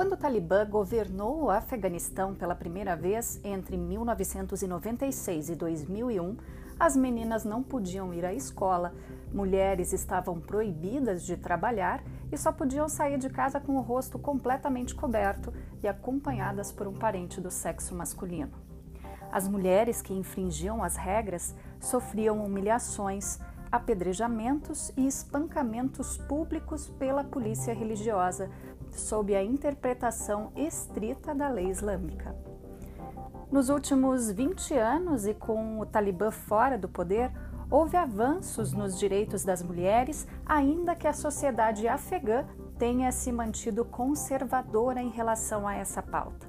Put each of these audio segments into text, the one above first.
Quando o Talibã governou o Afeganistão pela primeira vez entre 1996 e 2001, as meninas não podiam ir à escola, mulheres estavam proibidas de trabalhar e só podiam sair de casa com o rosto completamente coberto e acompanhadas por um parente do sexo masculino. As mulheres que infringiam as regras sofriam humilhações, apedrejamentos e espancamentos públicos pela polícia religiosa, sob a interpretação estrita da lei islâmica. Nos últimos 20 anos e com o Talibã fora do poder, houve avanços nos direitos das mulheres, ainda que a sociedade afegã tenha se mantido conservadora em relação a essa pauta.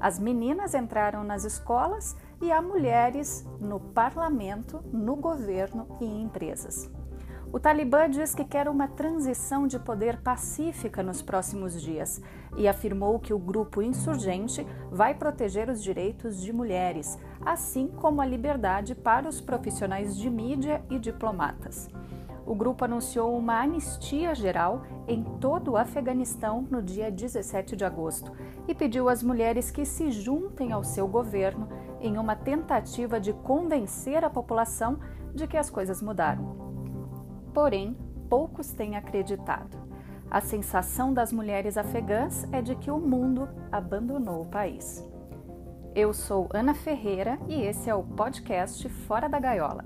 As meninas entraram nas escolas e há mulheres no parlamento, no governo e em empresas. O Talibã diz que quer uma transição de poder pacífica nos próximos dias e afirmou que o grupo insurgente vai proteger os direitos de mulheres, assim como a liberdade para os profissionais de mídia e diplomatas. O grupo anunciou uma anistia geral em todo o Afeganistão no dia 17 de agosto e pediu às mulheres que se juntem ao seu governo em uma tentativa de convencer a população de que as coisas mudaram. Porém, poucos têm acreditado. A sensação das mulheres afegãs é de que o mundo abandonou o país. Eu sou Ana Ferreira e esse é o podcast Fora da Gaiola.